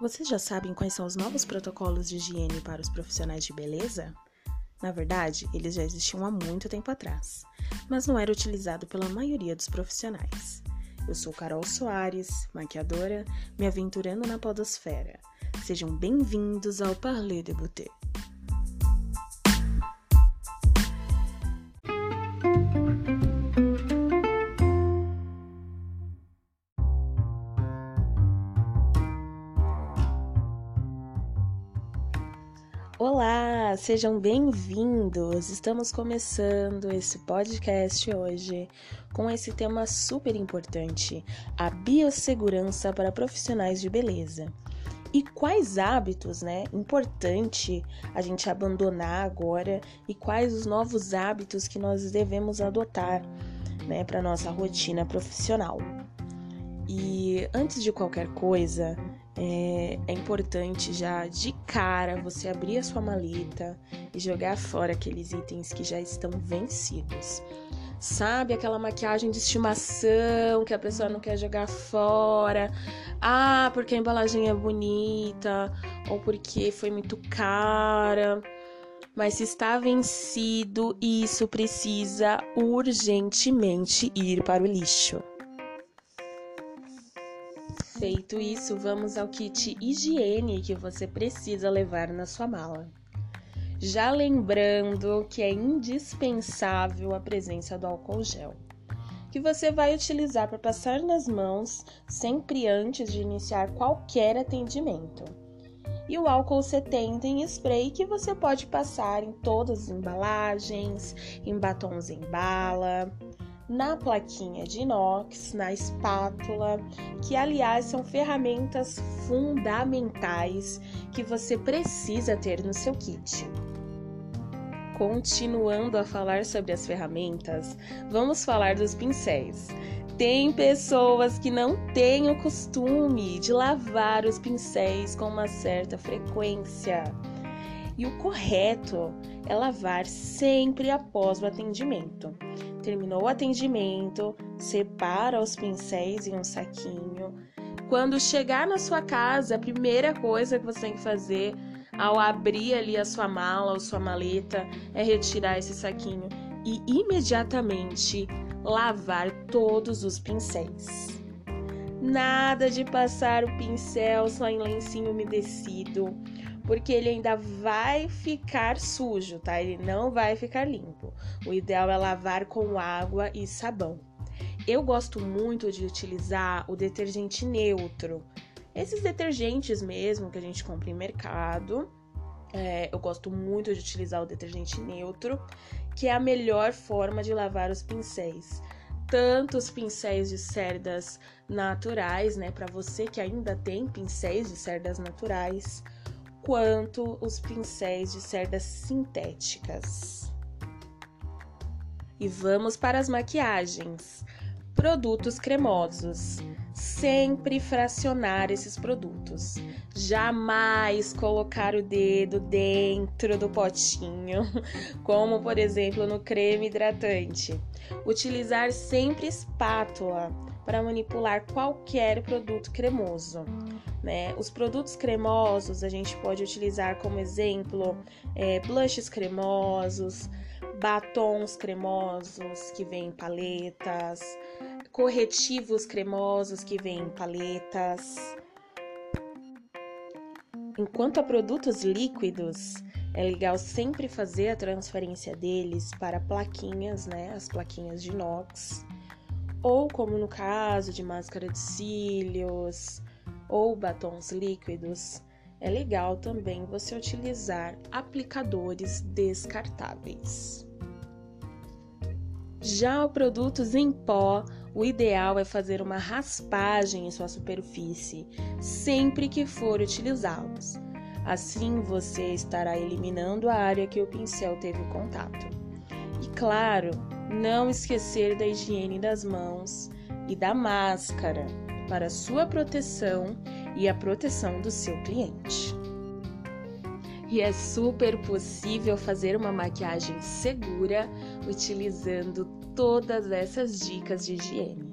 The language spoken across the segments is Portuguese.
Vocês já sabem quais são os novos protocolos de higiene para os profissionais de beleza? Na verdade, eles já existiam há muito tempo atrás, mas não era utilizado pela maioria dos profissionais. Eu sou Carol Soares, maquiadora, me aventurando na podosfera. Sejam bem-vindos ao Parler de Beauté. Sejam bem-vindos! Estamos começando esse podcast hoje com esse tema super importante: a biossegurança para profissionais de beleza. E quais hábitos, né, importante a gente abandonar agora e quais os novos hábitos que nós devemos adotar, né, para nossa rotina profissional. E antes de qualquer coisa, é, é, importante já de cara você abrir a sua maleta e jogar fora aqueles itens que já estão vencidos. Sabe aquela maquiagem de estimação que a pessoa não quer jogar fora? Ah, porque a embalagem é bonita ou porque foi muito cara. Mas se está vencido, isso precisa urgentemente ir para o lixo. Feito isso, vamos ao kit higiene que você precisa levar na sua mala. Já lembrando que é indispensável a presença do álcool gel, que você vai utilizar para passar nas mãos sempre antes de iniciar qualquer atendimento. E o álcool 70 em spray que você pode passar em todas as embalagens, em batons em bala, na plaquinha de inox, na espátula, que aliás são ferramentas fundamentais que você precisa ter no seu kit. Continuando a falar sobre as ferramentas, vamos falar dos pincéis. Tem pessoas que não têm o costume de lavar os pincéis com uma certa frequência. E o correto é lavar sempre após o atendimento. Terminou o atendimento, separa os pincéis em um saquinho. Quando chegar na sua casa, a primeira coisa que você tem que fazer ao abrir ali a sua mala ou sua maleta é retirar esse saquinho e imediatamente lavar todos os pincéis. Nada de passar o pincel só em lencinho umedecido porque ele ainda vai ficar sujo, tá? Ele não vai ficar limpo. O ideal é lavar com água e sabão. Eu gosto muito de utilizar o detergente neutro. Esses detergentes mesmo que a gente compra em mercado, é, eu gosto muito de utilizar o detergente neutro, que é a melhor forma de lavar os pincéis. Tanto os pincéis de cerdas naturais, né, para você que ainda tem pincéis de cerdas naturais, quanto os pincéis de cerdas sintéticas. E vamos para as maquiagens. Produtos cremosos. Sempre fracionar esses produtos. Jamais colocar o dedo dentro do potinho, como por exemplo no creme hidratante. Utilizar sempre espátula para manipular qualquer produto cremoso. Né? Os produtos cremosos a gente pode utilizar como exemplo é, blushes cremosos, batons cremosos que vêm em paletas, corretivos cremosos que vêm em paletas. Enquanto a produtos líquidos, é legal sempre fazer a transferência deles para plaquinhas, né? As plaquinhas de inox. Ou como no caso de máscara de cílios, ou batons líquidos, é legal também você utilizar aplicadores descartáveis. Já produtos em pó, o ideal é fazer uma raspagem em sua superfície sempre que for utilizá-los. Assim você estará eliminando a área que o pincel teve contato. E claro, não esquecer da higiene das mãos e da máscara para sua proteção e a proteção do seu cliente. E é super possível fazer uma maquiagem segura utilizando todas essas dicas de higiene.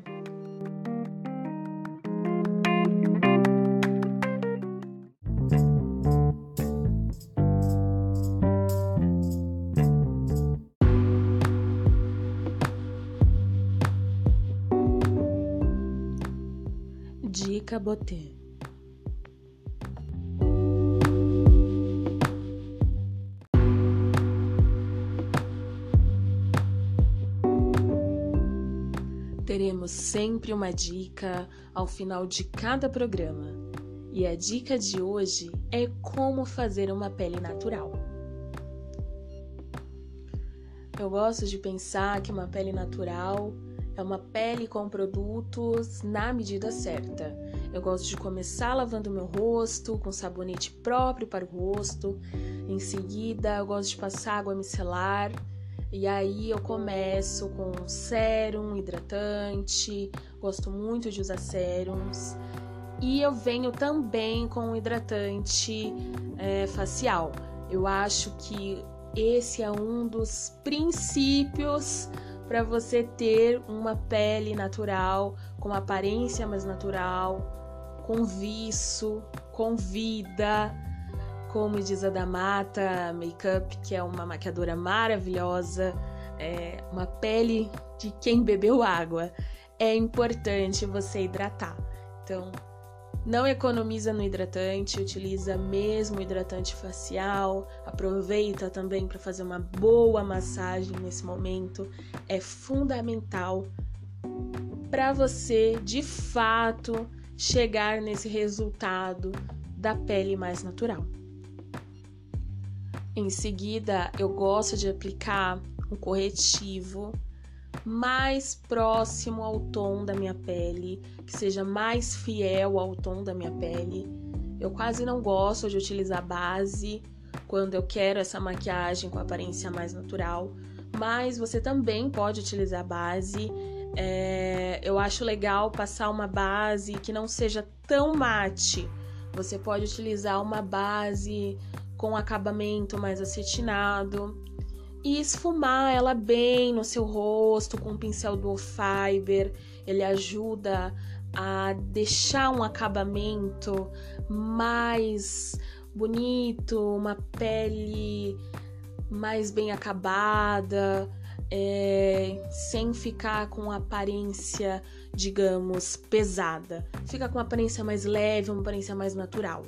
Botê. Teremos sempre uma dica ao final de cada programa. E a dica de hoje é como fazer uma pele natural. Eu gosto de pensar que uma pele natural é uma pele com produtos na medida certa. Eu gosto de começar lavando meu rosto com sabonete próprio para o rosto. Em seguida, eu gosto de passar água micelar. E aí eu começo com sérum, hidratante. Gosto muito de usar sérums. E eu venho também com um hidratante é, facial. Eu acho que esse é um dos princípios para você ter uma pele natural, com uma aparência mais natural, com viço, com vida. Como diz a Damata Makeup, que é uma maquiadora maravilhosa, é uma pele de quem bebeu água. É importante você hidratar. Então, não economiza no hidratante, utiliza mesmo hidratante facial. Aproveita também para fazer uma boa massagem nesse momento. É fundamental para você, de fato, chegar nesse resultado da pele mais natural. Em seguida, eu gosto de aplicar um corretivo mais próximo ao tom da minha pele, que seja mais fiel ao tom da minha pele. Eu quase não gosto de utilizar base quando eu quero essa maquiagem com aparência mais natural, mas você também pode utilizar base. É, eu acho legal passar uma base que não seja tão mate. Você pode utilizar uma base com acabamento mais acetinado e esfumar ela bem no seu rosto com o pincel do Fiber. Ele ajuda a deixar um acabamento mais bonito, uma pele mais bem acabada, é, sem ficar com aparência, digamos, pesada. Fica com uma aparência mais leve, uma aparência mais natural.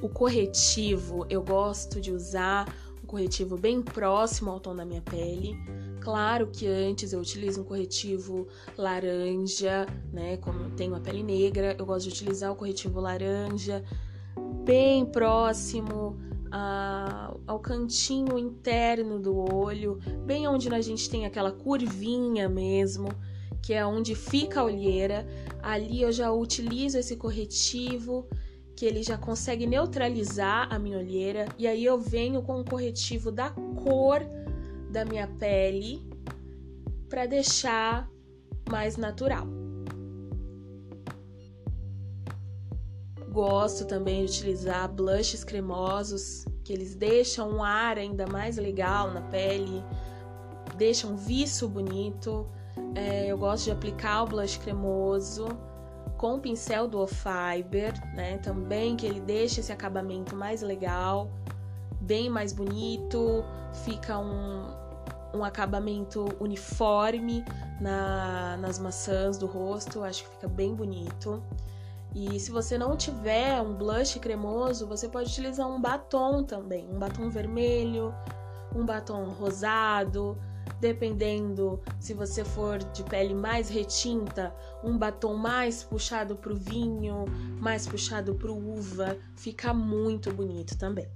O corretivo eu gosto de usar corretivo bem próximo ao tom da minha pele. Claro que antes eu utilizo um corretivo laranja, né? Como eu tenho a pele negra, eu gosto de utilizar o corretivo laranja bem próximo ao cantinho interno do olho, bem onde a gente tem aquela curvinha mesmo, que é onde fica a olheira. Ali eu já utilizo esse corretivo que ele já consegue neutralizar a minha olheira e aí eu venho com o corretivo da cor da minha pele para deixar mais natural. Gosto também de utilizar blushes cremosos, que eles deixam um ar ainda mais legal na pele, deixam um viço bonito. É, eu gosto de aplicar o blush cremoso com o pincel do Fiber, né? Também que ele deixa esse acabamento mais legal, bem mais bonito, fica um, um acabamento uniforme na, nas maçãs do rosto, acho que fica bem bonito. E se você não tiver um blush cremoso, você pode utilizar um batom também, um batom vermelho, um batom rosado, dependendo se você for de pele mais retinta, um batom mais puxado para o vinho, mais puxado para o uva, fica muito bonito também.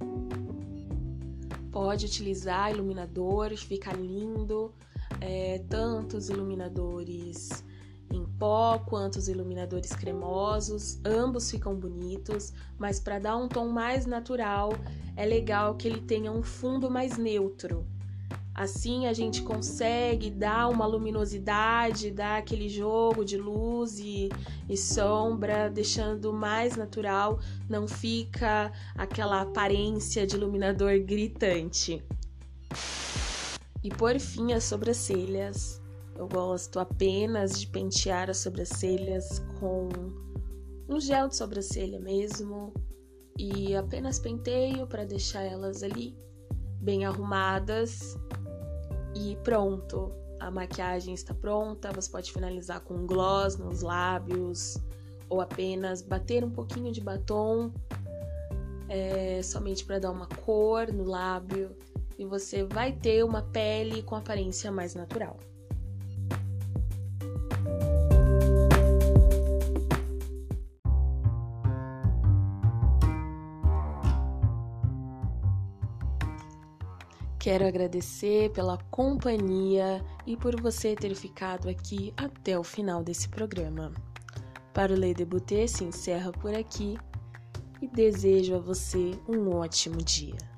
Pode utilizar iluminadores, fica lindo. É, tanto os iluminadores em pó quanto os iluminadores cremosos, ambos ficam bonitos, mas para dar um tom mais natural, é legal que ele tenha um fundo mais neutro. Assim a gente consegue dar uma luminosidade, dar aquele jogo de luz e, e, sombra, deixando mais natural, não fica aquela aparência de iluminador gritante. E por fim, as sobrancelhas. Eu gosto apenas de pentear as sobrancelhas com um gel de sobrancelha mesmo. E apenas penteio para deixar elas ali bem arrumadas. E pronto. a maquiagem está pronta, você pode finalizar com um gloss nos lábios. Ou apenas bater um pouquinho de batom é, somente para dar uma cor no lábio. E você vai ter uma pele com aparência mais natural. Quero agradecer pela companhia e por você ter ficado aqui até o final desse programa. Para o Lei Debuter se encerra por aqui e desejo a você um ótimo dia.